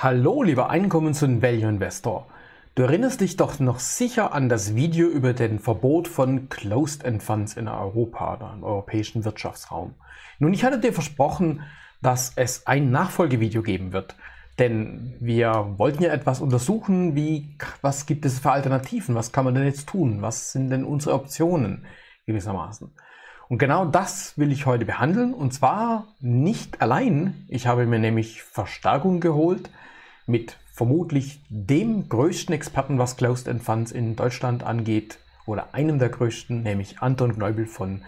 Hallo, lieber Einkommens- und Value-Investor. Du erinnerst dich doch noch sicher an das Video über den Verbot von Closed-End Funds in Europa oder im europäischen Wirtschaftsraum. Nun, ich hatte dir versprochen, dass es ein Nachfolgevideo geben wird. Denn wir wollten ja etwas untersuchen, wie, was gibt es für Alternativen? Was kann man denn jetzt tun? Was sind denn unsere Optionen gewissermaßen? Und genau das will ich heute behandeln. Und zwar nicht allein. Ich habe mir nämlich Verstärkung geholt mit vermutlich dem größten Experten, was Closed-End Funds in Deutschland angeht. Oder einem der größten, nämlich Anton Kneubel von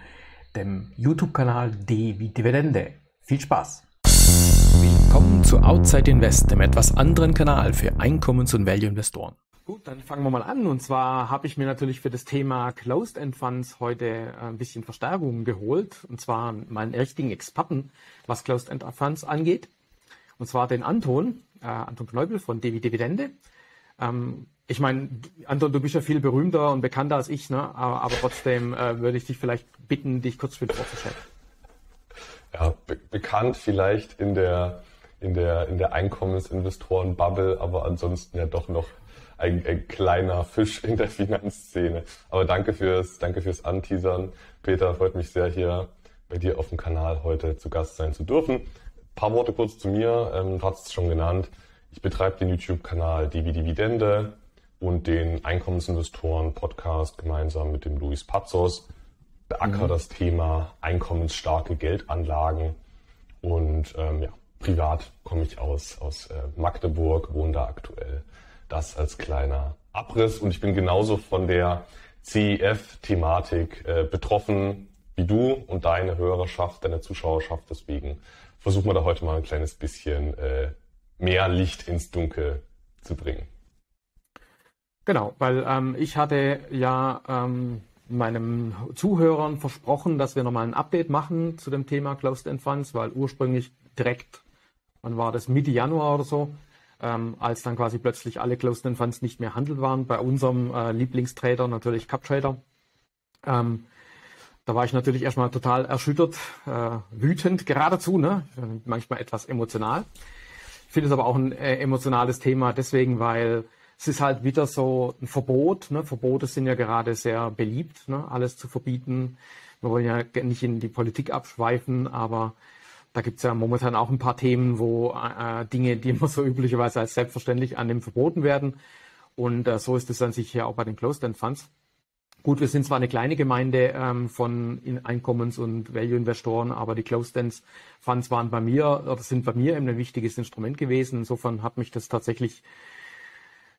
dem YouTube-Kanal D wie Dividende. Viel Spaß! Willkommen zu Outside Invest, dem etwas anderen Kanal für Einkommens- und Value-Investoren. Gut, dann fangen wir mal an. Und zwar habe ich mir natürlich für das Thema Closed-End Funds heute äh, ein bisschen Verstärkung geholt. Und zwar meinen richtigen Experten, was Closed-End Funds angeht. Und zwar den Anton, äh, Anton Kneubel von Devi Dividende. Ähm, ich meine, Anton, du bist ja viel berühmter und bekannter als ich, ne? aber, aber trotzdem äh, würde ich dich vielleicht bitten, dich kurz mit vorzustellen. Ja, be bekannt vielleicht in der, in der, in der Einkommensinvestoren-Bubble, aber ansonsten ja doch noch ein, ein kleiner Fisch in der Finanzszene. Aber danke fürs, danke fürs Anteasern. Peter, freut mich sehr, hier bei dir auf dem Kanal heute zu Gast sein zu dürfen. Ein paar Worte kurz zu mir. Ähm, du hast es schon genannt. Ich betreibe den YouTube-Kanal Divi Dividende und den Einkommensinvestoren-Podcast gemeinsam mit dem Luis Pazos. Beacker mhm. das Thema einkommensstarke Geldanlagen und ähm, ja, privat komme ich aus, aus äh, Magdeburg, wohne da aktuell das als kleiner Abriss. Und ich bin genauso von der CEF-Thematik äh, betroffen wie du und deine Hörerschaft, deine Zuschauerschaft. Deswegen versuchen wir da heute mal ein kleines bisschen äh, mehr Licht ins Dunkel zu bringen. Genau, weil ähm, ich hatte ja ähm, meinen Zuhörern versprochen, dass wir nochmal ein Update machen zu dem Thema Closed End Funds, weil ursprünglich direkt, wann war das, Mitte Januar oder so, ähm, als dann quasi plötzlich alle Closed-End Funds nicht mehr handelt waren. Bei unserem äh, Lieblingstrader, natürlich CupTrader. Ähm, da war ich natürlich erstmal total erschüttert, äh, wütend geradezu, ne? manchmal etwas emotional. Ich finde es aber auch ein äh, emotionales Thema deswegen, weil es ist halt wieder so ein Verbot. Ne? Verbote sind ja gerade sehr beliebt, ne? alles zu verbieten. Wir wollen ja nicht in die Politik abschweifen, aber da gibt es ja momentan auch ein paar Themen, wo äh, Dinge, die immer so üblicherweise als selbstverständlich annehmen, verboten werden. Und äh, so ist es an sich ja auch bei den Closed-End Funds. Gut, wir sind zwar eine kleine Gemeinde ähm, von Einkommens- und Value-Investoren, aber die Closed-End Funds waren bei mir oder sind bei mir eben ein wichtiges Instrument gewesen. Insofern hat mich das tatsächlich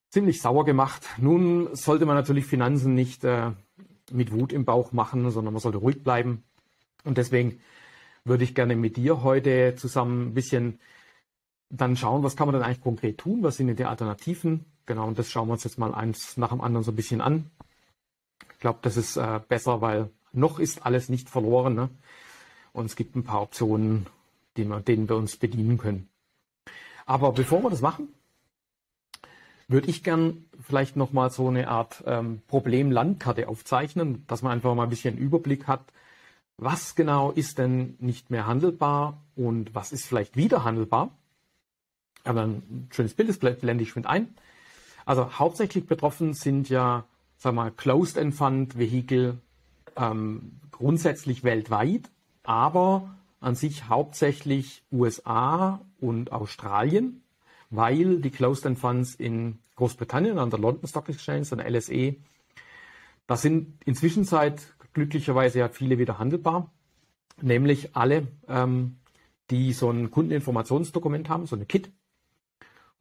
ziemlich sauer gemacht. Nun sollte man natürlich Finanzen nicht äh, mit Wut im Bauch machen, sondern man sollte ruhig bleiben. Und deswegen würde ich gerne mit dir heute zusammen ein bisschen dann schauen, was kann man denn eigentlich konkret tun, was sind denn die Alternativen. Genau, und das schauen wir uns jetzt mal eins nach dem anderen so ein bisschen an. Ich glaube, das ist äh, besser, weil noch ist alles nicht verloren. Ne? Und es gibt ein paar Optionen, wir, denen wir uns bedienen können. Aber bevor wir das machen, würde ich gern vielleicht nochmal so eine Art ähm, Problem-Landkarte aufzeichnen, dass man einfach mal ein bisschen Überblick hat, was genau ist denn nicht mehr handelbar und was ist vielleicht wieder handelbar. Aber ein schönes Bild, das blende ich mit ein. Also hauptsächlich betroffen sind ja, sagen wir mal, Closed-End Fund Vehikel ähm, grundsätzlich weltweit, aber an sich hauptsächlich USA und Australien, weil die Closed-End Funds in Großbritannien an der London Stock Exchange, an der LSE, da sind inzwischen seit glücklicherweise ja viele wieder handelbar, nämlich alle, ähm, die so ein Kundeninformationsdokument haben, so eine Kit.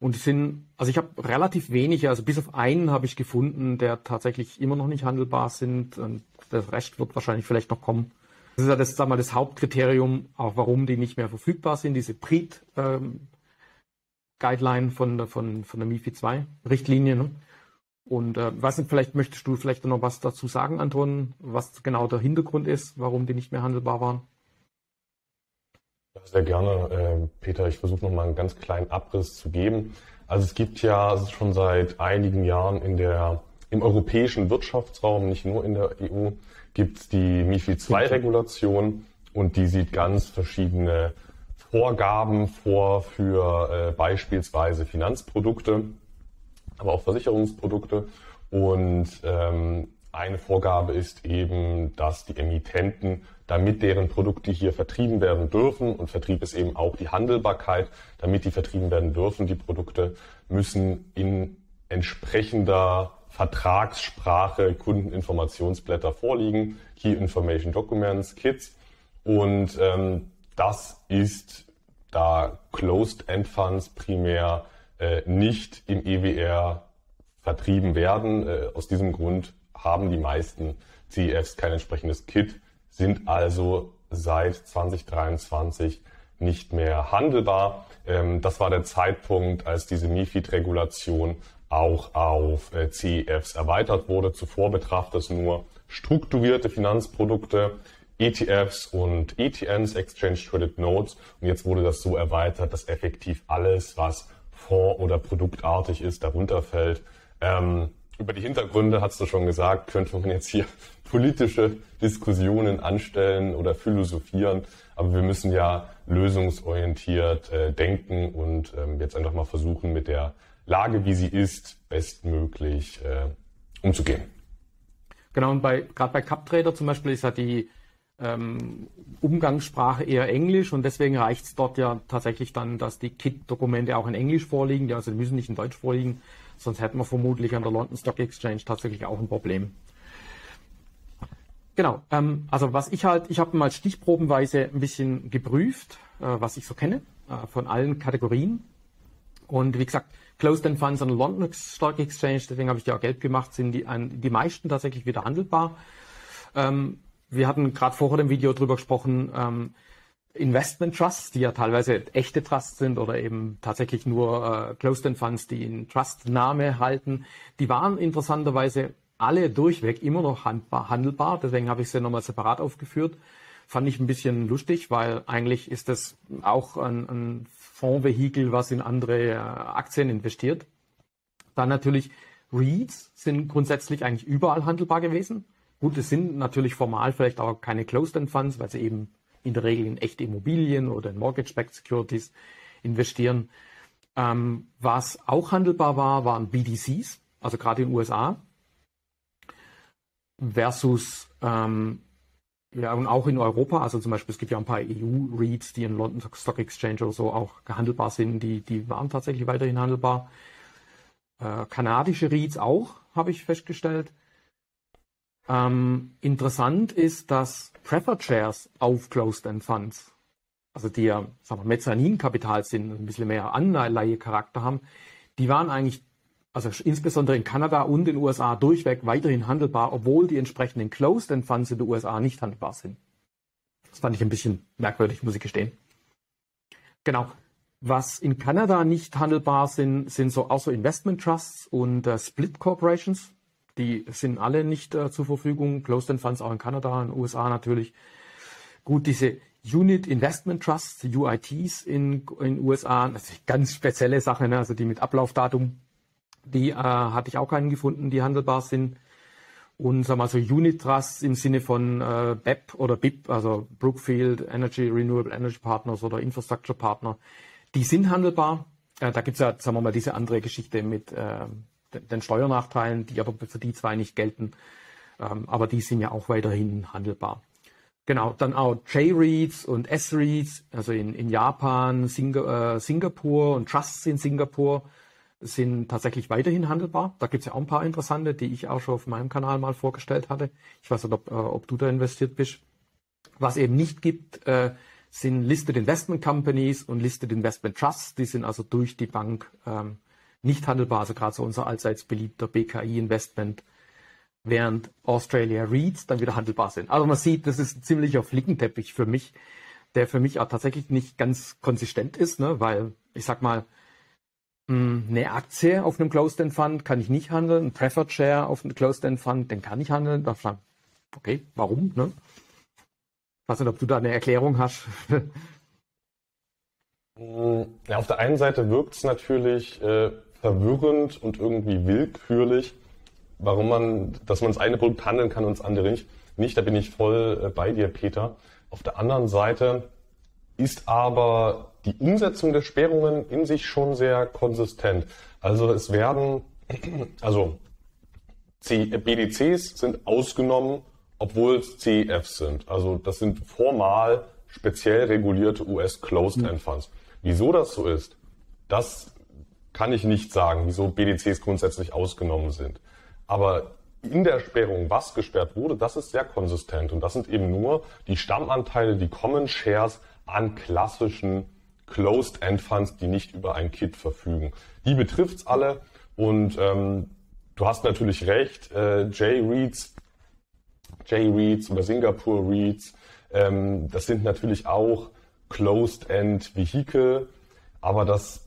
Und die sind, also ich habe relativ wenige, also bis auf einen habe ich gefunden, der tatsächlich immer noch nicht handelbar sind. Und der Rest wird wahrscheinlich vielleicht noch kommen. Das ist ja das, sag mal, das Hauptkriterium, auch warum die nicht mehr verfügbar sind, diese PRIT ähm, Guideline von der, von, von der MIFI 2 Richtlinie. Ne? Und äh, was vielleicht möchtest du vielleicht noch was dazu sagen, Anton, was genau der Hintergrund ist, warum die nicht mehr handelbar waren? Sehr gerne, äh, Peter. Ich versuche noch mal einen ganz kleinen Abriss zu geben. Also es gibt ja schon seit einigen Jahren in der, im europäischen Wirtschaftsraum, nicht nur in der EU, gibt es die MIFID II-Regulation und die sieht ganz verschiedene Vorgaben vor für äh, beispielsweise Finanzprodukte, aber auch Versicherungsprodukte. Und ähm, eine Vorgabe ist eben, dass die Emittenten, damit deren Produkte hier vertrieben werden dürfen, und Vertrieb ist eben auch die Handelbarkeit, damit die vertrieben werden dürfen, die Produkte müssen in entsprechender Vertragssprache Kundeninformationsblätter vorliegen, Key Information Documents, KIDs. Und ähm, das ist, da Closed End Funds primär äh, nicht im EWR vertrieben werden. Äh, aus diesem Grund haben die meisten CEFs kein entsprechendes Kit, sind also seit 2023 nicht mehr handelbar. Ähm, das war der Zeitpunkt, als diese MIFID-Regulation auch auf äh, CEFs erweitert wurde. Zuvor betraf das nur strukturierte Finanzprodukte, ETFs und ETNs, Exchange Traded Notes. Und jetzt wurde das so erweitert, dass effektiv alles, was fonds- oder produktartig ist, darunter fällt. Ähm, über die Hintergründe, hast du schon gesagt, könnte man jetzt hier politische Diskussionen anstellen oder philosophieren. Aber wir müssen ja lösungsorientiert äh, denken und ähm, jetzt einfach mal versuchen, mit der Lage, wie sie ist, bestmöglich äh, umzugehen. Genau, und gerade bei CupTrader zum Beispiel ist ja die ähm, Umgangssprache eher Englisch und deswegen reicht es dort ja tatsächlich dann, dass die KIT-Dokumente auch in Englisch vorliegen, die also müssen nicht in Deutsch vorliegen, sonst hätten wir vermutlich an der London Stock Exchange tatsächlich auch ein Problem. Genau, ähm, also was ich halt, ich habe mal stichprobenweise ein bisschen geprüft, äh, was ich so kenne äh, von allen Kategorien. Und wie gesagt, Closed End Funds an der London Stock Exchange, deswegen habe ich die auch gelb gemacht, sind die, die meisten tatsächlich wieder handelbar. Ähm, wir hatten gerade vorher dem Video drüber gesprochen, ähm, Investment Trusts, die ja teilweise echte Trusts sind oder eben tatsächlich nur äh, Closed-End Funds, die einen Trust-Name halten, die waren interessanterweise alle durchweg immer noch handelbar. Deswegen habe ich sie nochmal separat aufgeführt. Fand ich ein bisschen lustig, weil eigentlich ist das auch ein, ein Fondsvehikel, was in andere äh, Aktien investiert. Dann natürlich REITs sind grundsätzlich eigentlich überall handelbar gewesen. Gut, es sind natürlich formal vielleicht auch keine Closed-End Funds, weil sie eben in der Regel in echte Immobilien oder in Mortgage-Backed Securities investieren. Ähm, was auch handelbar war, waren BDCs, also gerade in den USA, versus ähm, ja, und auch in Europa, also zum Beispiel, es gibt ja ein paar EU-REITs, die in London Stock Exchange oder so auch handelbar sind, die, die waren tatsächlich weiterhin handelbar. Äh, kanadische REITs auch, habe ich festgestellt. Ähm, interessant ist, dass Preferred Shares auf Closed-End Funds, also die ja sagen wir, Mezzaninkapital sind, ein bisschen mehr Anleihecharakter haben, die waren eigentlich, also insbesondere in Kanada und in den USA durchweg weiterhin handelbar, obwohl die entsprechenden Closed-End Funds in den USA nicht handelbar sind. Das fand ich ein bisschen merkwürdig, muss ich gestehen. Genau. Was in Kanada nicht handelbar sind, sind so auch so Investment Trusts und äh, Split Corporations. Die sind alle nicht äh, zur Verfügung. Closed-End Funds auch in Kanada, in den USA natürlich. Gut, diese Unit Investment Trusts, UITs in den USA, eine ganz spezielle Sache, ne? also die mit Ablaufdatum, die äh, hatte ich auch keinen gefunden, die handelbar sind. Und sagen wir mal so Unit Trusts im Sinne von äh, BEP oder BIP, also Brookfield Energy Renewable Energy Partners oder Infrastructure Partner, die sind handelbar. Äh, da gibt's ja, sagen wir mal, diese andere Geschichte mit äh, den Steuernachteilen, die aber für die zwei nicht gelten. Ähm, aber die sind ja auch weiterhin handelbar. Genau, dann auch J-Reads und S-Reads, also in, in Japan, Singa, äh, Singapur und Trusts in Singapur sind tatsächlich weiterhin handelbar. Da gibt es ja auch ein paar interessante, die ich auch schon auf meinem Kanal mal vorgestellt hatte. Ich weiß nicht, ob, äh, ob du da investiert bist. Was eben nicht gibt, äh, sind Listed Investment Companies und Listed Investment Trusts. Die sind also durch die Bank ähm, nicht handelbar, also gerade so unser allseits beliebter BKI-Investment, während Australia REITs dann wieder handelbar sind. Also man sieht, das ist ein ziemlicher Flickenteppich für mich, der für mich auch tatsächlich nicht ganz konsistent ist, ne? weil ich sag mal, hm, eine Aktie auf einem Closed-End Fund kann ich nicht handeln, ein Preferred Share auf einem Closed-End Fund, den kann ich handeln. Da sagen, okay, warum? Ne? Ich weiß nicht, ob du da eine Erklärung hast. Ja, auf der einen Seite wirkt es natürlich äh, verwirrend und irgendwie willkürlich, warum man, dass man das eine Produkt handeln kann und das andere nicht. Nicht, da bin ich voll äh, bei dir, Peter. Auf der anderen Seite ist aber die Umsetzung der Sperrungen in sich schon sehr konsistent. Also es werden, also BDCs sind ausgenommen, obwohl es CEFs sind. Also das sind formal speziell regulierte US-Closed-End Funds. Wieso das so ist, das kann ich nicht sagen, wieso BDCs grundsätzlich ausgenommen sind. Aber in der Sperrung, was gesperrt wurde, das ist sehr konsistent. Und das sind eben nur die Stammanteile, die Common Shares an klassischen Closed-End Funds, die nicht über ein Kit verfügen. Die betrifft's alle. Und ähm, du hast natürlich recht, äh, J-Reads, J-Reads oder Singapore Reads, ähm, das sind natürlich auch Closed-End Vehikel, aber das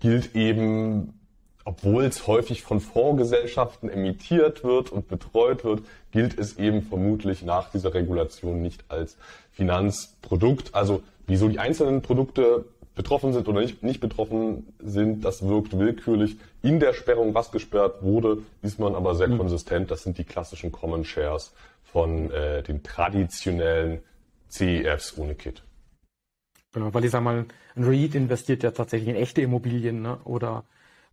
gilt eben, obwohl es häufig von Fondsgesellschaften emittiert wird und betreut wird, gilt es eben vermutlich nach dieser Regulation nicht als Finanzprodukt. Also wieso die einzelnen Produkte betroffen sind oder nicht, nicht betroffen sind, das wirkt willkürlich. In der Sperrung, was gesperrt wurde, ist man aber sehr mhm. konsistent. Das sind die klassischen Common Shares von äh, den traditionellen CEFs ohne Kit. Genau, weil ich sage mal, ein REIT investiert ja tatsächlich in echte Immobilien ne? oder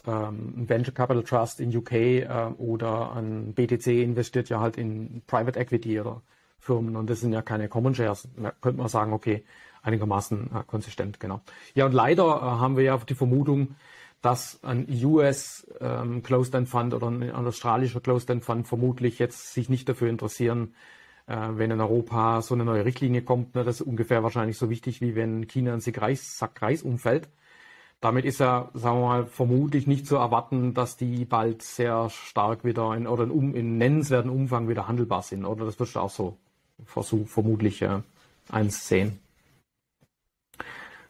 ähm, ein Venture Capital Trust in UK äh, oder ein BTC investiert ja halt in Private Equity oder Firmen und das sind ja keine Common Shares. Da könnte man sagen, okay, einigermaßen äh, konsistent, genau. Ja, und leider äh, haben wir ja die Vermutung, dass ein US ähm, Closed-End Fund oder ein, ein australischer Closed-End Fund vermutlich jetzt sich nicht dafür interessieren, wenn in Europa so eine neue Richtlinie kommt. Ne, das ist ungefähr wahrscheinlich so wichtig, wie wenn China ein Sack Reis umfällt. Damit ist ja, sagen wir mal, vermutlich nicht zu erwarten, dass die bald sehr stark wieder in, oder in, in nennenswerten Umfang wieder handelbar sind. Oder das wirst du auch so versuch, vermutlich äh, eins sehen.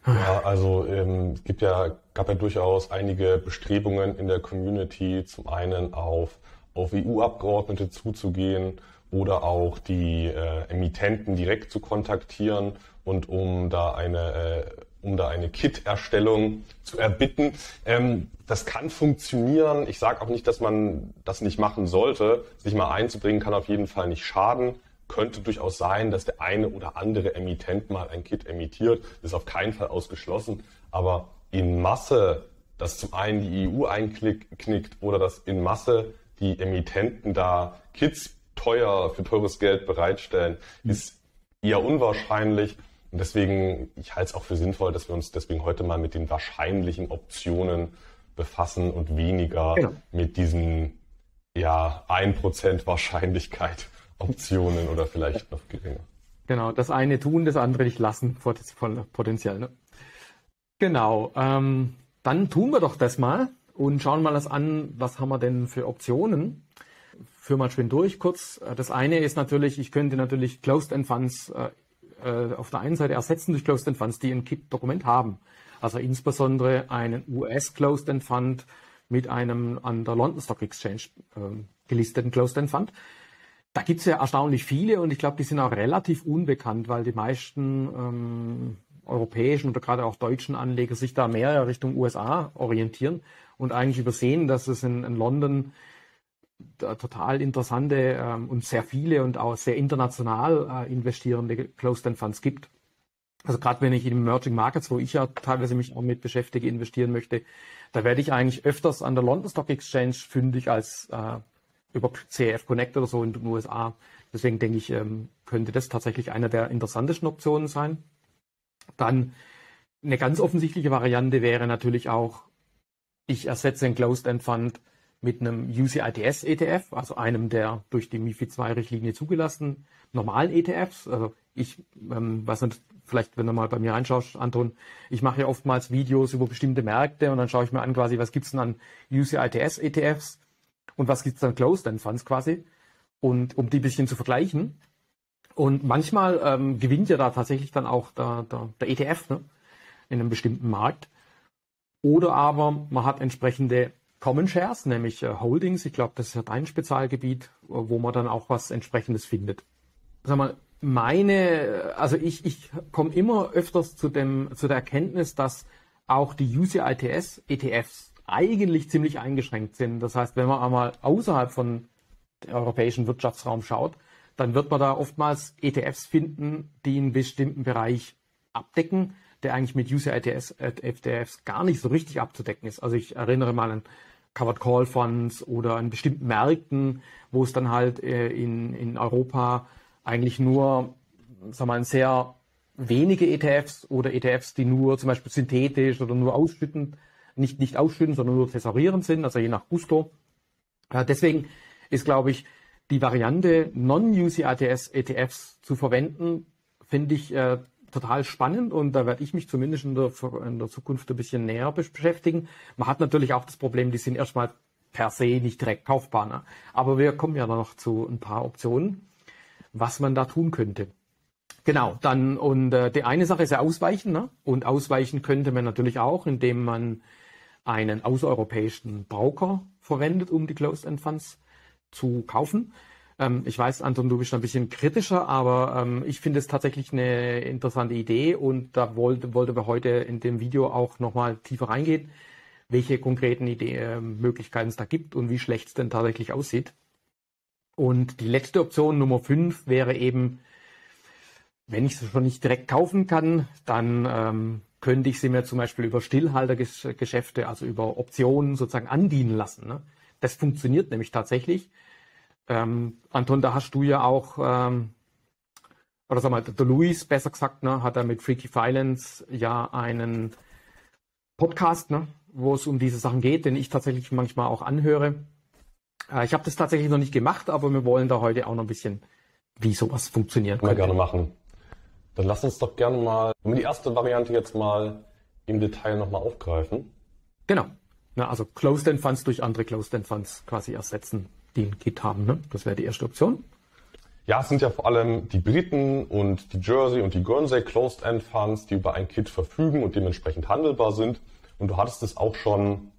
Ja, also ähm, es gibt ja, gab ja durchaus einige Bestrebungen in der Community, zum einen auf, auf EU-Abgeordnete zuzugehen oder auch die äh, Emittenten direkt zu kontaktieren und um da eine äh, um da eine Kit-Erstellung zu erbitten. Ähm, das kann funktionieren. Ich sage auch nicht, dass man das nicht machen sollte. Sich mal einzubringen kann auf jeden Fall nicht schaden. Könnte durchaus sein, dass der eine oder andere Emittent mal ein Kit emittiert. Das ist auf keinen Fall ausgeschlossen. Aber in Masse, dass zum einen die EU einknickt oder dass in Masse die Emittenten da Kits teuer, für teures Geld bereitstellen, mhm. ist eher unwahrscheinlich. Und deswegen, ich halte es auch für sinnvoll, dass wir uns deswegen heute mal mit den wahrscheinlichen Optionen befassen und weniger genau. mit diesen ja, 1% Wahrscheinlichkeit Optionen oder vielleicht noch geringer. Genau, das eine tun, das andere nicht lassen, potenziell. Ne? Genau, ähm, dann tun wir doch das mal und schauen mal das an, was haben wir denn für Optionen führe mal schön durch kurz. Äh, das eine ist natürlich, ich könnte natürlich Closed-End Funds äh, äh, auf der einen Seite ersetzen durch Closed-End Funds, die ein KIT-Dokument haben. Also insbesondere einen US Closed-End Fund mit einem an der London Stock Exchange äh, gelisteten Closed-End Fund. Da gibt es ja erstaunlich viele und ich glaube, die sind auch relativ unbekannt, weil die meisten ähm, europäischen oder gerade auch deutschen Anleger sich da mehr Richtung USA orientieren und eigentlich übersehen, dass es in, in London total interessante ähm, und sehr viele und auch sehr international äh, investierende Closed-End Funds gibt. Also gerade wenn ich in Emerging Markets, wo ich ja teilweise mich auch mit beschäftige, investieren möchte, da werde ich eigentlich öfters an der London Stock Exchange fündig als äh, über CF Connect oder so in den USA. Deswegen denke ich, ähm, könnte das tatsächlich eine der interessantesten Optionen sein. Dann eine ganz offensichtliche Variante wäre natürlich auch, ich ersetze einen Closed-End Fund mit einem UCITS ETF, also einem der durch die MIFID II Richtlinie zugelassenen normalen ETFs. Also ich, ähm, was nicht, vielleicht wenn du mal bei mir reinschaust, Anton, ich mache ja oftmals Videos über bestimmte Märkte und dann schaue ich mir an quasi, was gibt's denn an UCITS ETFs und was gibt's dann Closed-End Funds quasi und um die bisschen zu vergleichen. Und manchmal ähm, gewinnt ja da tatsächlich dann auch der, der, der ETF ne, in einem bestimmten Markt. Oder aber man hat entsprechende Common Shares, nämlich äh, Holdings. Ich glaube, das ist dein Spezialgebiet, wo man dann auch was entsprechendes findet. Sag mal, meine, also ich, ich komme immer öfters zu dem, zu der Erkenntnis, dass auch die UCITS ETFs eigentlich ziemlich eingeschränkt sind. Das heißt, wenn man einmal außerhalb von dem europäischen Wirtschaftsraum schaut, dann wird man da oftmals ETFs finden, die einen bestimmten Bereich abdecken, der eigentlich mit UCITS ETFs gar nicht so richtig abzudecken ist. Also ich erinnere mal an Covered Call Funds oder an bestimmten Märkten, wo es dann halt äh, in, in Europa eigentlich nur, sag mal, sehr wenige ETFs oder ETFs, die nur zum Beispiel synthetisch oder nur ausschüttend, nicht, nicht ausschütten, sondern nur tesorierend sind, also je nach Gusto. Äh, deswegen ist, glaube ich, die Variante Non-UCITS ETFs zu verwenden, finde ich äh, total spannend und da werde ich mich zumindest in der, in der Zukunft ein bisschen näher beschäftigen. Man hat natürlich auch das Problem, die sind erstmal per se nicht direkt kaufbar. Ne? Aber wir kommen ja noch zu ein paar Optionen, was man da tun könnte. Genau, dann und äh, die eine Sache ist ja Ausweichen, ne? Und ausweichen könnte man natürlich auch, indem man einen außereuropäischen Broker verwendet, um die Closed-End Funds zu kaufen. Ähm, ich weiß, Anton, du bist ein bisschen kritischer, aber ähm, ich finde es tatsächlich eine interessante Idee und da wollte, wollte wir heute in dem Video auch nochmal tiefer reingehen, welche konkreten Idee, äh, Möglichkeiten es da gibt und wie schlecht es denn tatsächlich aussieht. Und die letzte Option, Nummer 5, wäre eben, wenn ich sie schon nicht direkt kaufen kann, dann ähm, könnte ich sie mir zum Beispiel über Stillhaltergeschäfte, also über Optionen sozusagen andienen lassen. Ne? Das funktioniert nämlich tatsächlich. Ähm, Anton, da hast du ja auch, ähm, oder sag mal, der Luis, besser gesagt, ne, hat er mit Freaky Violence ja einen Podcast, ne, wo es um diese Sachen geht, den ich tatsächlich manchmal auch anhöre. Äh, ich habe das tatsächlich noch nicht gemacht, aber wir wollen da heute auch noch ein bisschen, wie sowas funktioniert. Können wir gerne machen. Dann lass uns doch gerne mal, die erste Variante jetzt mal im Detail nochmal aufgreifen. Genau. Na, also Closed-End Funds durch andere Closed-End Funds quasi ersetzen die ein Kit haben. Ne? Das wäre die erste Option. Ja, es sind ja vor allem die Briten und die Jersey und die Guernsey Closed-End Funds, die über ein Kit verfügen und dementsprechend handelbar sind. Und du hattest es auch schon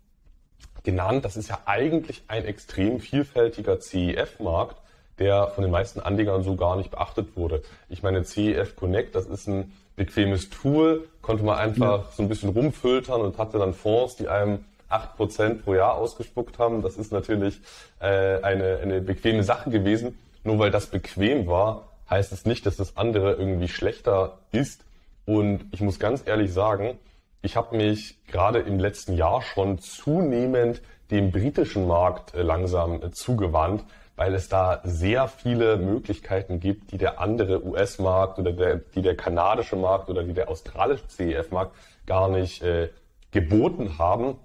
genannt, das ist ja eigentlich ein extrem vielfältiger CEF-Markt, der von den meisten Anlegern so gar nicht beachtet wurde. Ich meine, CEF Connect, das ist ein bequemes Tool, konnte man einfach ja. so ein bisschen rumfiltern und hatte dann Fonds, die einem 8% pro Jahr ausgespuckt haben. Das ist natürlich äh, eine, eine bequeme Sache gewesen. Nur weil das bequem war, heißt es nicht, dass das andere irgendwie schlechter ist. Und ich muss ganz ehrlich sagen, ich habe mich gerade im letzten Jahr schon zunehmend dem britischen Markt äh, langsam äh, zugewandt, weil es da sehr viele Möglichkeiten gibt, die der andere US-Markt oder der, die der kanadische Markt oder die der australische CEF-Markt gar nicht äh, geboten haben.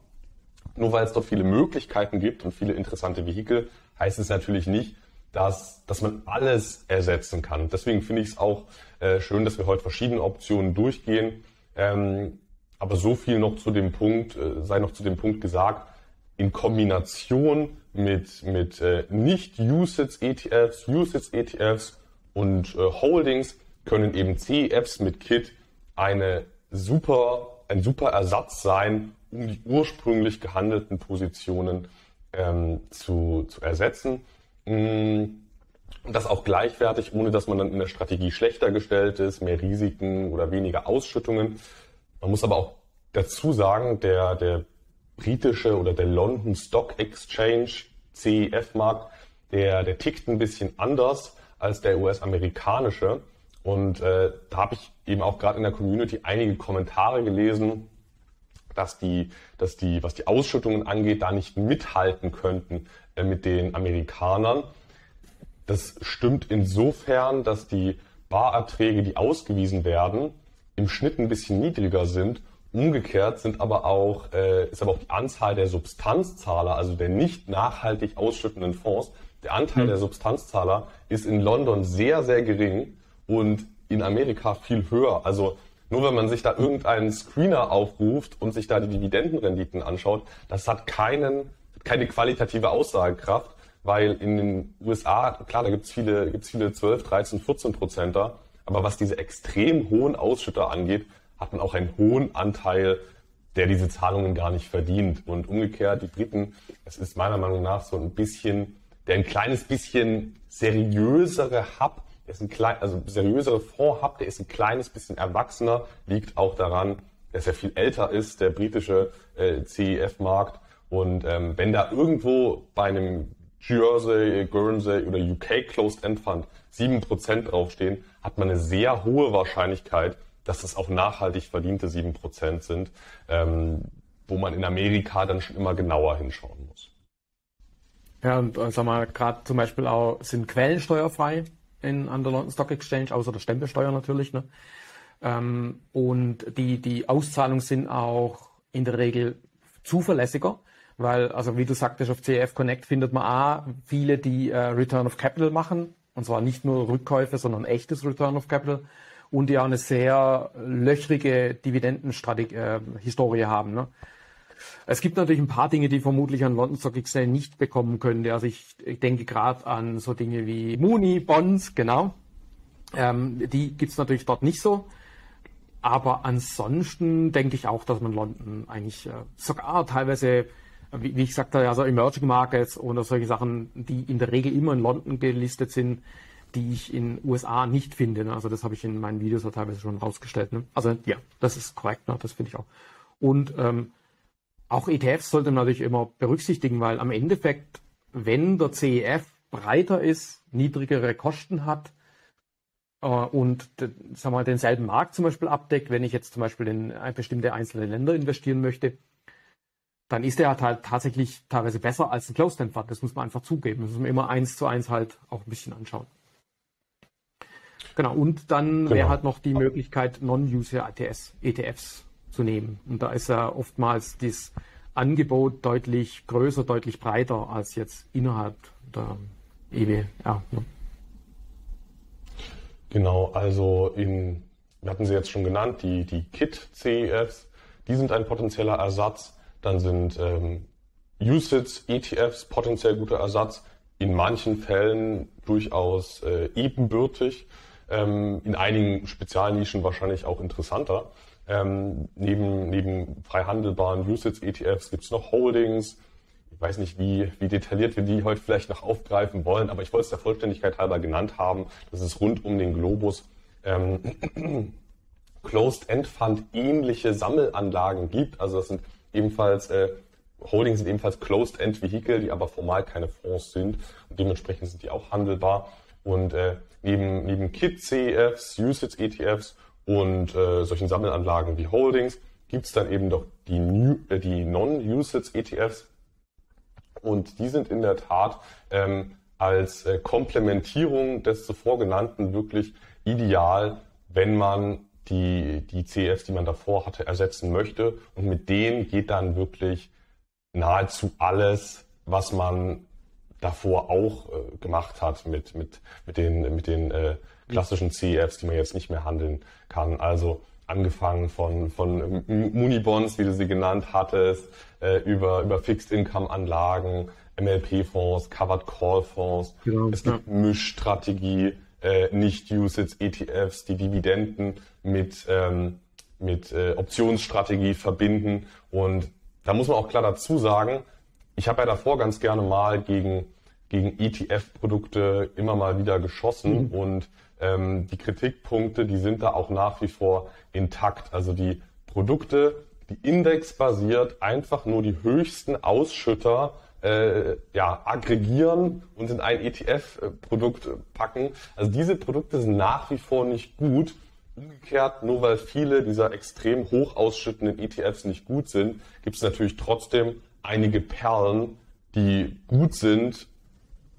Nur weil es dort viele Möglichkeiten gibt und viele interessante Vehikel, heißt es natürlich nicht, dass, dass man alles ersetzen kann. Deswegen finde ich es auch äh, schön, dass wir heute verschiedene Optionen durchgehen. Ähm, aber so viel noch zu dem Punkt, äh, sei noch zu dem Punkt gesagt, in Kombination mit, mit äh, Nicht-USITS-ETFs, USITS-ETFs und äh, Holdings können eben CEFs mit KIT eine super, ein super Ersatz sein, die ursprünglich gehandelten Positionen ähm, zu, zu ersetzen. Mm, und das auch gleichwertig, ohne dass man dann in der Strategie schlechter gestellt ist, mehr Risiken oder weniger Ausschüttungen. Man muss aber auch dazu sagen, der, der britische oder der London Stock Exchange CEF-Markt, der, der tickt ein bisschen anders als der US-amerikanische. Und äh, da habe ich eben auch gerade in der Community einige Kommentare gelesen, dass die, dass die, was die Ausschüttungen angeht, da nicht mithalten könnten äh, mit den Amerikanern. Das stimmt insofern, dass die Barerträge, die ausgewiesen werden, im Schnitt ein bisschen niedriger sind. Umgekehrt sind aber auch, äh, ist aber auch die Anzahl der Substanzzahler, also der nicht nachhaltig ausschüttenden Fonds, der Anteil mhm. der Substanzzahler ist in London sehr, sehr gering und in Amerika viel höher. Also nur wenn man sich da irgendeinen Screener aufruft und sich da die Dividendenrenditen anschaut, das hat keinen, keine qualitative Aussagekraft, weil in den USA, klar, da gibt's viele, gibt's viele 12, 13, 14 Prozenter, aber was diese extrem hohen Ausschütter angeht, hat man auch einen hohen Anteil, der diese Zahlungen gar nicht verdient. Und umgekehrt, die Briten, es ist meiner Meinung nach so ein bisschen, der ein kleines bisschen seriösere Hub ist ein klein, also seriösere Fonds habt, der ist ein kleines bisschen erwachsener, liegt auch daran, dass er viel älter ist, der britische äh, CEF-Markt. Und ähm, wenn da irgendwo bei einem Jersey, Guernsey oder UK Closed End Fund 7% draufstehen, hat man eine sehr hohe Wahrscheinlichkeit, dass das auch nachhaltig verdiente 7% sind, ähm, wo man in Amerika dann schon immer genauer hinschauen muss. Ja, und äh, sag mal, gerade zum Beispiel auch sind Quellen steuerfrei in, an der London Stock Exchange, außer der Stempelsteuer natürlich. Ne? Ähm, und die, die Auszahlungen sind auch in der Regel zuverlässiger, weil, also wie du sagtest, auf CEF Connect findet man auch viele, die äh, Return of Capital machen, und zwar nicht nur Rückkäufe, sondern echtes Return of Capital und die auch eine sehr löchrige Dividendenhistorie äh, haben. Ne? Es gibt natürlich ein paar Dinge, die vermutlich an London Stock Exchange nicht bekommen können. Also ich, ich denke gerade an so Dinge wie Muni, Bonds, genau. Ähm, die gibt's natürlich dort nicht so. Aber ansonsten denke ich auch, dass man London eigentlich äh, sogar teilweise, wie, wie ich sagte, also Emerging Markets oder solche Sachen, die in der Regel immer in London gelistet sind, die ich in USA nicht finde. Ne? Also das habe ich in meinen Videos ja teilweise schon rausgestellt. Ne? Also ja, das ist korrekt, ne? das finde ich auch. Und ähm, auch ETFs sollte man natürlich immer berücksichtigen, weil am Endeffekt, wenn der CEF breiter ist, niedrigere Kosten hat äh, und sagen wir, denselben Markt zum Beispiel abdeckt, wenn ich jetzt zum Beispiel in bestimmte einzelne Länder investieren möchte, dann ist er halt tatsächlich teilweise besser als ein Closed-End Fund. Das muss man einfach zugeben. Das muss man immer eins zu eins halt auch ein bisschen anschauen. Genau, und dann genau. wäre halt noch die Möglichkeit, Non-User ETFs, ETFs zu nehmen. Und da ist ja oftmals das Angebot deutlich größer, deutlich breiter als jetzt innerhalb der EWR. Ne? Genau, also in, wir hatten sie jetzt schon genannt, die, die KIT-CEFs, die sind ein potenzieller Ersatz. Dann sind ähm, USITS-ETFs potenziell guter Ersatz, in manchen Fällen durchaus äh, ebenbürtig, ähm, in einigen Spezialnischen wahrscheinlich auch interessanter. Ähm, neben, neben frei handelbaren USITS-ETFs gibt es noch Holdings. Ich weiß nicht, wie, wie detailliert wir die heute vielleicht noch aufgreifen wollen, aber ich wollte es der Vollständigkeit halber genannt haben, dass es rund um den Globus ähm, Closed-End-Fund ähnliche Sammelanlagen gibt. Also das sind ebenfalls äh, Holdings sind ebenfalls Closed-End-Vehikel, die aber formal keine Fonds sind und dementsprechend sind die auch handelbar. Und äh, neben, neben KIT-CEFs, USITS-ETFs und äh, solchen Sammelanlagen wie Holdings gibt es dann eben doch die, äh, die Non-Usage-ETFs und die sind in der Tat ähm, als äh, Komplementierung des zuvor genannten wirklich ideal, wenn man die, die CEFs, die man davor hatte, ersetzen möchte. Und mit denen geht dann wirklich nahezu alles, was man davor auch äh, gemacht hat mit, mit, mit den, mit den äh, klassischen CEFs, die man jetzt nicht mehr handeln kann. Also angefangen von, von Munibonds, wie du sie genannt hattest, äh, über, über Fixed-Income-Anlagen, MLP-Fonds, Covered Call-Fonds. Genau, es gibt ja. Mischstrategie, äh, Nicht-Usage-ETFs, die Dividenden mit, ähm, mit äh, Optionsstrategie verbinden. Und da muss man auch klar dazu sagen, ich habe ja davor ganz gerne mal gegen, gegen ETF-Produkte immer mal wieder geschossen mhm. und ähm, die Kritikpunkte, die sind da auch nach wie vor intakt. Also die Produkte, die indexbasiert einfach nur die höchsten Ausschütter äh, ja, aggregieren und in ein ETF-Produkt packen. Also diese Produkte sind nach wie vor nicht gut. Umgekehrt, nur weil viele dieser extrem hoch ausschüttenden ETFs nicht gut sind, gibt es natürlich trotzdem einige Perlen, die gut sind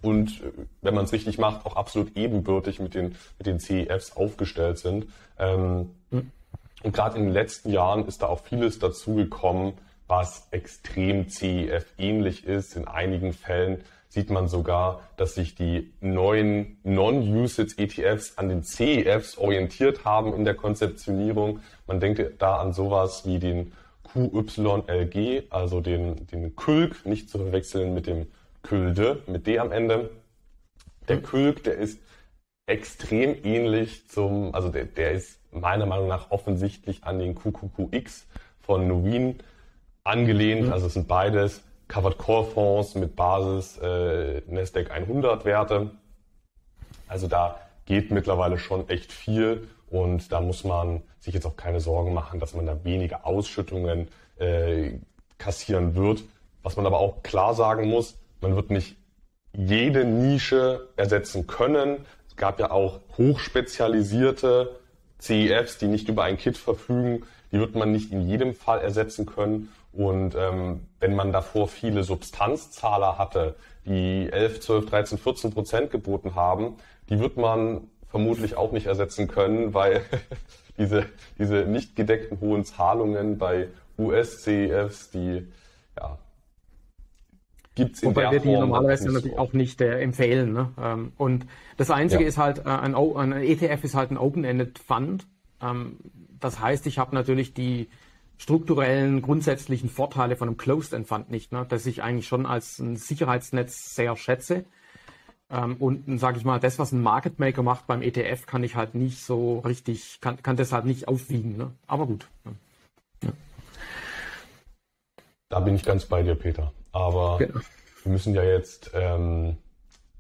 und äh, wenn man es richtig macht, auch absolut ebenbürtig mit den, mit den CEFs aufgestellt sind. Ähm, mhm. Und gerade in den letzten Jahren ist da auch vieles dazugekommen, was extrem CEF ähnlich ist. In einigen Fällen sieht man sogar, dass sich die neuen Non-Usage ETFs an den CEFs orientiert haben in der Konzeptionierung. Man denkt da an sowas wie den QYLG, also den, den KÜLK, nicht zu verwechseln mit dem Külde mit D am Ende. Der mhm. Külk, der ist extrem ähnlich zum, also der, der ist meiner Meinung nach offensichtlich an den QQQX von Novin angelehnt. Mhm. Also es sind beides Covered Core Fonds mit Basis äh, Nasdaq 100 Werte. Also da geht mittlerweile schon echt viel und da muss man sich jetzt auch keine Sorgen machen, dass man da weniger Ausschüttungen äh, kassieren wird. Was man aber auch klar sagen muss, man wird nicht jede Nische ersetzen können. Es gab ja auch hochspezialisierte CEFs, die nicht über ein Kit verfügen, die wird man nicht in jedem Fall ersetzen können. Und ähm, wenn man davor viele Substanzzahler hatte, die 11, 12, 13, 14 Prozent geboten haben, die wird man vermutlich auch nicht ersetzen können, weil diese, diese nicht gedeckten hohen Zahlungen bei US-CEFs, die ja, gibt es in Wobei der wir die Form normalerweise natürlich auch nicht äh, empfehlen. Ne? Ähm, und das Einzige ja. ist halt, äh, ein, ein, ETF ist halt ein Open-Ended Fund. Ähm, das heißt, ich habe natürlich die strukturellen, grundsätzlichen Vorteile von einem Closed-End Fund nicht, ne? das ich eigentlich schon als ein Sicherheitsnetz sehr schätze. Ähm, und sage ich mal, das, was ein Market Maker macht beim ETF, kann ich halt nicht so richtig, kann, kann das halt nicht aufwiegen. Ne? Aber gut. Ja. Da bin ich ganz bei dir, Peter. Aber genau. wir müssen ja jetzt ähm,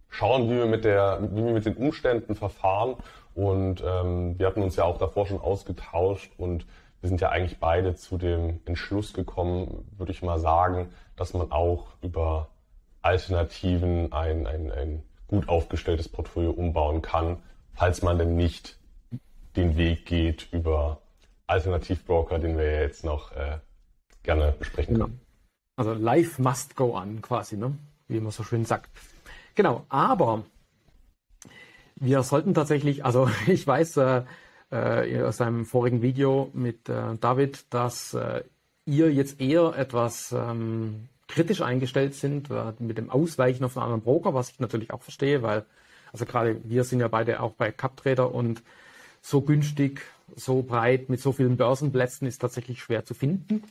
schauen, wie wir mit der, wie wir mit den Umständen verfahren. Und ähm, wir hatten uns ja auch davor schon ausgetauscht und wir sind ja eigentlich beide zu dem Entschluss gekommen, würde ich mal sagen, dass man auch über Alternativen ein, ein, ein gut aufgestelltes Portfolio umbauen kann, falls man denn nicht den Weg geht über Alternativbroker, den wir ja jetzt noch äh, gerne besprechen können. Also life must go on quasi, ne? wie man so schön sagt. Genau, aber wir sollten tatsächlich, also ich weiß äh, äh, aus seinem vorigen Video mit äh, David, dass äh, ihr jetzt eher etwas ähm, kritisch eingestellt sind äh, mit dem Ausweichen auf einen anderen Broker, was ich natürlich auch verstehe, weil also gerade wir sind ja beide auch bei CupTrader und so günstig, so breit mit so vielen Börsenplätzen ist tatsächlich schwer zu finden.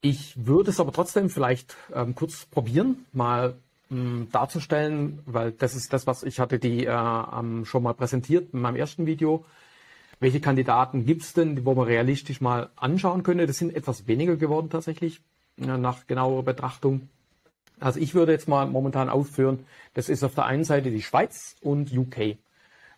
Ich würde es aber trotzdem vielleicht ähm, kurz probieren, mal ähm, darzustellen, weil das ist das, was ich hatte die äh, schon mal präsentiert in meinem ersten Video. Welche Kandidaten gibt es denn, wo man realistisch mal anschauen könnte? Das sind etwas weniger geworden tatsächlich nach genauerer Betrachtung. Also ich würde jetzt mal momentan aufführen, das ist auf der einen Seite die Schweiz und UK. Äh,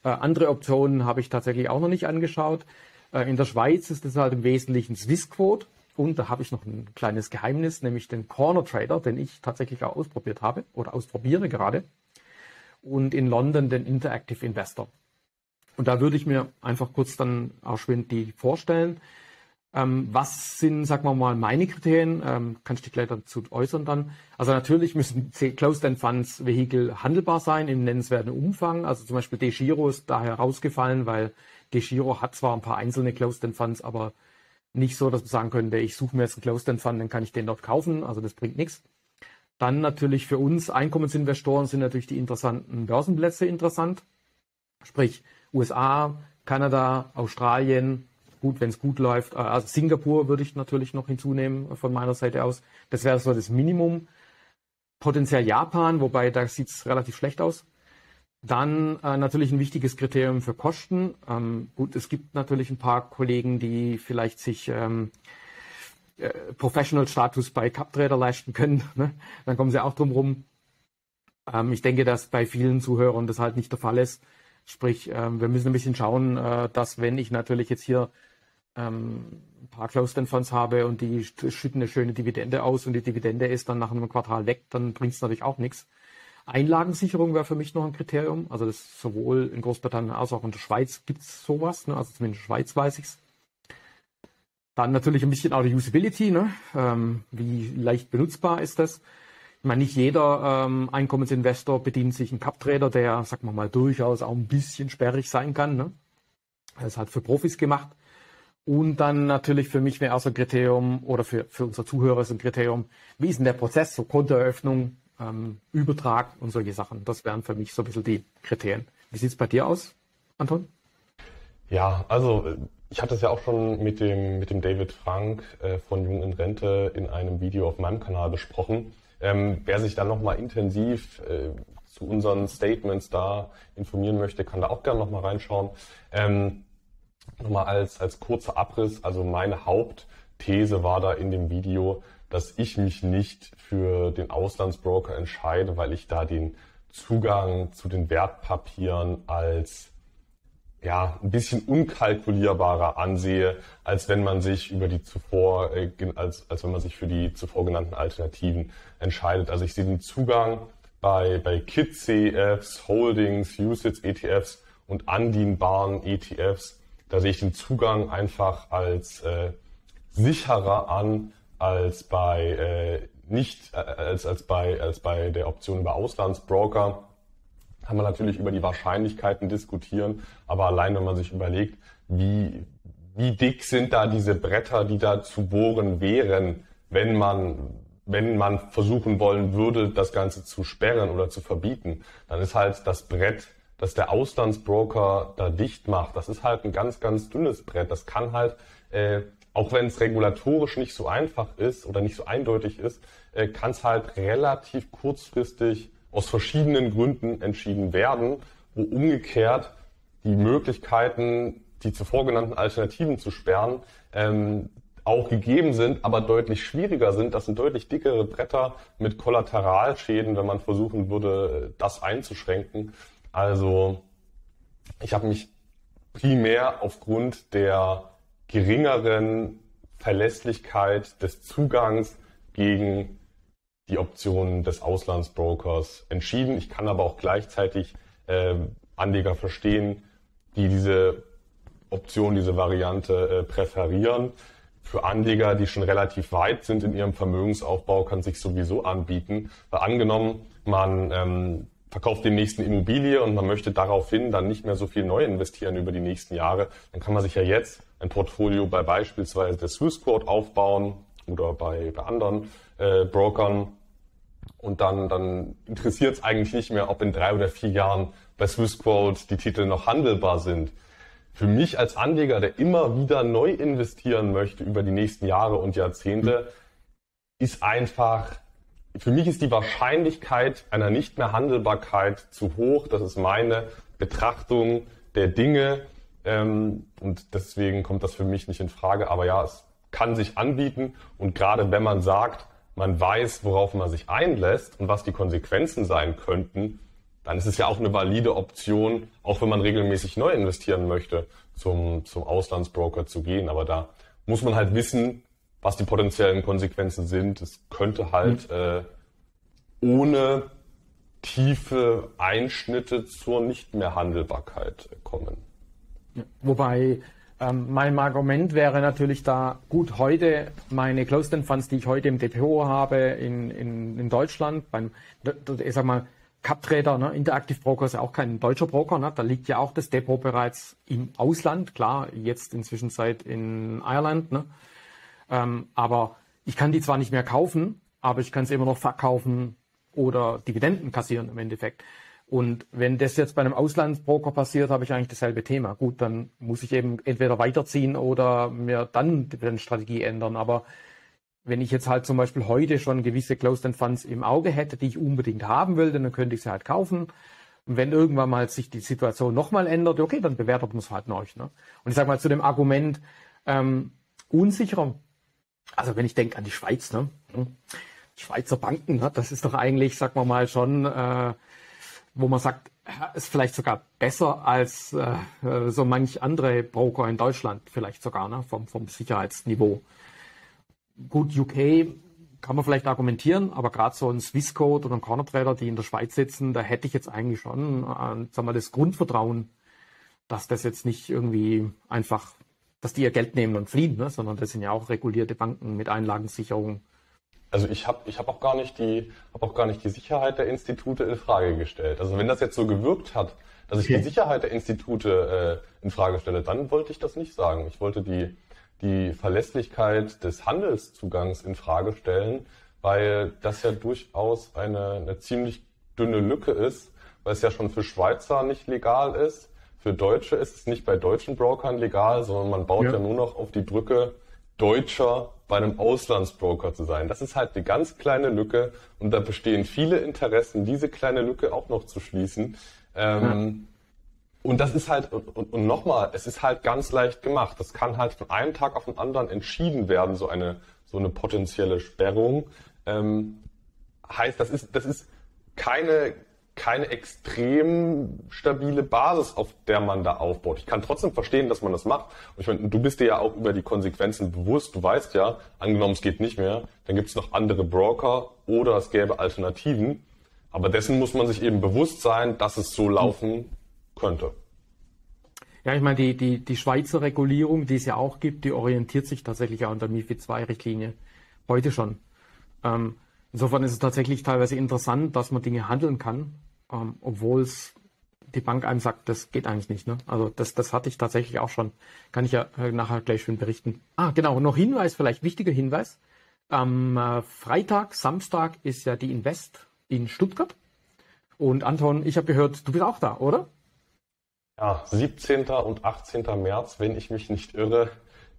andere Optionen habe ich tatsächlich auch noch nicht angeschaut. Äh, in der Schweiz ist es halt im Wesentlichen Swissquote. Und da habe ich noch ein kleines Geheimnis, nämlich den Corner Trader, den ich tatsächlich auch ausprobiert habe oder ausprobiere gerade. Und in London den Interactive Investor. Und da würde ich mir einfach kurz dann auch die vorstellen. Ähm, was sind, sagen wir mal, meine Kriterien? Ähm, kannst du dich gleich dazu äußern dann? Also natürlich müssen Closed-End Funds Vehikel handelbar sein im nennenswerten Umfang. Also zum Beispiel DeGiro ist daher rausgefallen, weil DeGiro hat zwar ein paar einzelne Closed-End Funds, aber nicht so, dass man sagen könnte, ich suche mir jetzt einen Closed-End Fund, dann kann ich den dort kaufen. Also das bringt nichts. Dann natürlich für uns Einkommensinvestoren sind natürlich die interessanten Börsenplätze interessant. Sprich USA, Kanada, Australien. Gut, wenn es gut läuft. Äh, also Singapur würde ich natürlich noch hinzunehmen von meiner Seite aus. Das wäre so das Minimum. Potenziell Japan, wobei da sieht es relativ schlecht aus. Dann äh, natürlich ein wichtiges Kriterium für Kosten. Ähm, gut, es gibt natürlich ein paar Kollegen, die vielleicht sich ähm, äh, Professional-Status bei CupTrader leisten können. Ne? Dann kommen sie auch drum rum. Ähm, ich denke, dass bei vielen Zuhörern das halt nicht der Fall ist. Sprich, ähm, wir müssen ein bisschen schauen, äh, dass wenn ich natürlich jetzt hier ähm, ein paar Closed-End-Funds habe und die schütten eine schöne Dividende aus und die Dividende ist dann nach einem Quartal weg, dann bringt es natürlich auch nichts. Einlagensicherung wäre für mich noch ein Kriterium. Also das sowohl in Großbritannien als auch in der Schweiz gibt es sowas. Ne? Also zumindest in der Schweiz weiß ich es. Dann natürlich ein bisschen auch die Usability. Ne? Ähm, wie leicht benutzbar ist das? Ich meine, nicht jeder ähm, Einkommensinvestor bedient sich einen Cup-Trader, der, sagen wir mal, durchaus auch ein bisschen sperrig sein kann. Ne? Das ist halt für Profis gemacht. Und dann natürlich für mich wäre auch so ein Kriterium, oder für, für unsere Zuhörer ist ein Kriterium, wie ist denn der Prozess, so Kontoeröffnung, ähm, Übertrag und solche Sachen. Das wären für mich so ein bisschen die Kriterien. Wie sieht es bei dir aus, Anton? Ja, also ich hatte es ja auch schon mit dem, mit dem David Frank äh, von Jung in Rente in einem Video auf meinem Kanal besprochen. Ähm, wer sich dann nochmal intensiv äh, zu unseren Statements da informieren möchte, kann da auch gerne nochmal reinschauen. Ähm, nochmal als, als kurzer Abriss, also meine Hauptthese war da in dem Video, dass ich mich nicht für den Auslandsbroker entscheide, weil ich da den Zugang zu den Wertpapieren als ja, ein bisschen unkalkulierbarer ansehe, als wenn man sich über die zuvor, äh, als, als wenn man sich für die zuvor genannten Alternativen entscheidet. Also ich sehe den Zugang bei, bei KIT-CEFs, Holdings, Usage-ETFs und andienbaren ETFs da sehe ich den Zugang einfach als äh, sicherer an als bei äh, nicht äh, als, als bei als bei der Option über Auslandsbroker. Kann man natürlich über die Wahrscheinlichkeiten diskutieren, aber allein wenn man sich überlegt, wie wie dick sind da diese Bretter, die da zu bohren wären, wenn man wenn man versuchen wollen würde, das Ganze zu sperren oder zu verbieten, dann ist halt das Brett, das der Auslandsbroker da dicht macht, das ist halt ein ganz, ganz dünnes Brett. Das kann halt, äh, auch wenn es regulatorisch nicht so einfach ist oder nicht so eindeutig ist, äh, kann es halt relativ kurzfristig aus verschiedenen Gründen entschieden werden, wo umgekehrt die Möglichkeiten, die zuvor genannten Alternativen zu sperren, ähm, auch gegeben sind, aber deutlich schwieriger sind. Das sind deutlich dickere Bretter mit Kollateralschäden, wenn man versuchen würde, das einzuschränken. Also ich habe mich primär aufgrund der geringeren Verlässlichkeit des Zugangs gegen die Optionen des Auslandsbrokers entschieden. Ich kann aber auch gleichzeitig äh, Anleger verstehen, die diese Option, diese Variante äh, präferieren für Anleger, die schon relativ weit sind in ihrem Vermögensaufbau, kann sich sowieso anbieten. Weil angenommen, man ähm, verkauft den nächsten Immobilie und man möchte daraufhin dann nicht mehr so viel neu investieren über die nächsten Jahre, dann kann man sich ja jetzt ein Portfolio bei beispielsweise der Swissquote aufbauen oder bei, bei anderen äh, Brokern. Und dann, dann interessiert es eigentlich nicht mehr, ob in drei oder vier Jahren bei Swissquote die Titel noch handelbar sind für mich als Anleger, der immer wieder neu investieren möchte über die nächsten Jahre und Jahrzehnte, ist einfach, für mich ist die Wahrscheinlichkeit einer nicht mehr Handelbarkeit zu hoch. Das ist meine Betrachtung der Dinge. Ähm, und deswegen kommt das für mich nicht in Frage. Aber ja, es kann sich anbieten. Und gerade wenn man sagt, man weiß, worauf man sich einlässt und was die Konsequenzen sein könnten, dann ist es ja auch eine valide Option, auch wenn man regelmäßig neu investieren möchte, zum, zum Auslandsbroker zu gehen. Aber da muss man halt wissen, was die potenziellen Konsequenzen sind. Es könnte halt mhm. äh, ohne tiefe Einschnitte zur nicht mehr Handelbarkeit kommen. Wobei ähm, mein Argument wäre natürlich da, gut, heute meine Closed-End Funds, die ich heute im Depot habe in, in, in Deutschland, beim, ich sag mal, CapTrader, ne, Interactive Broker ist ja auch kein deutscher Broker, ne, da liegt ja auch das Depot bereits im Ausland, klar, jetzt inzwischen Zeit in Irland, ne, ähm, aber ich kann die zwar nicht mehr kaufen, aber ich kann sie immer noch verkaufen oder Dividenden kassieren im Endeffekt. Und wenn das jetzt bei einem Auslandsbroker passiert, habe ich eigentlich dasselbe Thema. Gut, dann muss ich eben entweder weiterziehen oder mir dann die Strategie ändern. Aber wenn ich jetzt halt zum Beispiel heute schon gewisse Closed-End Funds im Auge hätte, die ich unbedingt haben will, dann könnte ich sie halt kaufen. Und wenn irgendwann mal sich die Situation nochmal ändert, okay, dann bewertet man es halt neu. Ne? Und ich sage mal zu dem Argument ähm, unsicherer, also wenn ich denke an die Schweiz, ne? Hm, Schweizer Banken, ne? das ist doch eigentlich, sagen wir mal, schon, äh, wo man sagt, ist vielleicht sogar besser als äh, so manch andere Broker in Deutschland, vielleicht sogar ne? vom, vom Sicherheitsniveau gut, UK kann man vielleicht argumentieren, aber gerade so ein Swissquote oder ein Corner Trader, die in der Schweiz sitzen, da hätte ich jetzt eigentlich schon, äh, sagen wir, das Grundvertrauen, dass das jetzt nicht irgendwie einfach, dass die ihr Geld nehmen und fliehen, ne? sondern das sind ja auch regulierte Banken mit Einlagensicherung. Also ich habe ich hab auch gar nicht die habe auch gar nicht die Sicherheit der Institute in Frage gestellt. Also wenn das jetzt so gewirkt hat, dass ich die Sicherheit der Institute äh, in Frage stelle, dann wollte ich das nicht sagen. Ich wollte die die Verlässlichkeit des Handelszugangs in Frage stellen, weil das ja durchaus eine, eine ziemlich dünne Lücke ist, weil es ja schon für Schweizer nicht legal ist. Für Deutsche ist es nicht bei deutschen Brokern legal, sondern man baut ja, ja nur noch auf die Brücke Deutscher bei einem Auslandsbroker zu sein. Das ist halt eine ganz kleine Lücke und da bestehen viele Interessen, diese kleine Lücke auch noch zu schließen. Ähm, und das ist halt, und, und nochmal, es ist halt ganz leicht gemacht. Das kann halt von einem Tag auf den anderen entschieden werden, so eine, so eine potenzielle Sperrung. Ähm, heißt, das ist, das ist keine, keine extrem stabile Basis, auf der man da aufbaut. Ich kann trotzdem verstehen, dass man das macht. Und ich meine, du bist dir ja auch über die Konsequenzen bewusst. Du weißt ja, angenommen es geht nicht mehr, dann gibt es noch andere Broker oder es gäbe Alternativen. Aber dessen muss man sich eben bewusst sein, dass es so laufen könnte. Ja, ich meine, die, die, die Schweizer Regulierung, die es ja auch gibt, die orientiert sich tatsächlich auch an der MIFID II-Richtlinie. Heute schon. Ähm, insofern ist es tatsächlich teilweise interessant, dass man Dinge handeln kann, ähm, obwohl es die Bank einem sagt, das geht eigentlich nicht. Ne? Also das, das hatte ich tatsächlich auch schon. Kann ich ja äh, nachher gleich schön berichten. Ah, genau, noch Hinweis, vielleicht wichtiger Hinweis. Am äh, Freitag, Samstag ist ja die Invest in Stuttgart. Und Anton, ich habe gehört, du bist auch da, oder? Ja, 17. und 18. März, wenn ich mich nicht irre,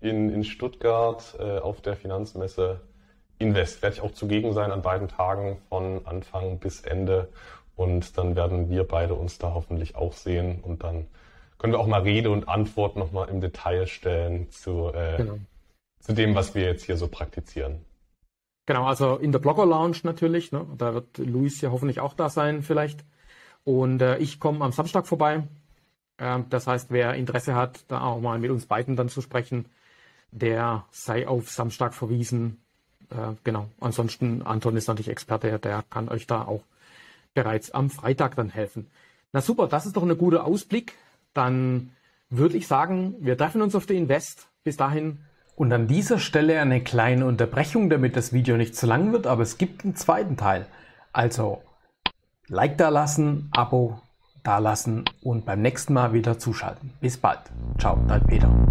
in, in Stuttgart äh, auf der Finanzmesse Invest. Werde ich auch zugegen sein an beiden Tagen von Anfang bis Ende. Und dann werden wir beide uns da hoffentlich auch sehen. Und dann können wir auch mal Rede und Antwort nochmal im Detail stellen zu, äh, genau. zu dem, was wir jetzt hier so praktizieren. Genau, also in der Blogger Lounge natürlich. Ne? Da wird Luis ja hoffentlich auch da sein vielleicht. Und äh, ich komme am Samstag vorbei. Ähm, das heißt, wer Interesse hat, da auch mal mit uns beiden dann zu sprechen, der sei auf Samstag verwiesen. Äh, genau. Ansonsten, Anton ist natürlich Experte, der kann euch da auch bereits am Freitag dann helfen. Na super, das ist doch ein guter Ausblick. Dann würde ich sagen, wir treffen uns auf der Invest. Bis dahin. Und an dieser Stelle eine kleine Unterbrechung, damit das Video nicht zu lang wird, aber es gibt einen zweiten Teil. Also Like da lassen, Abo da lassen und beim nächsten Mal wieder zuschalten. Bis bald. Ciao, dein Peter.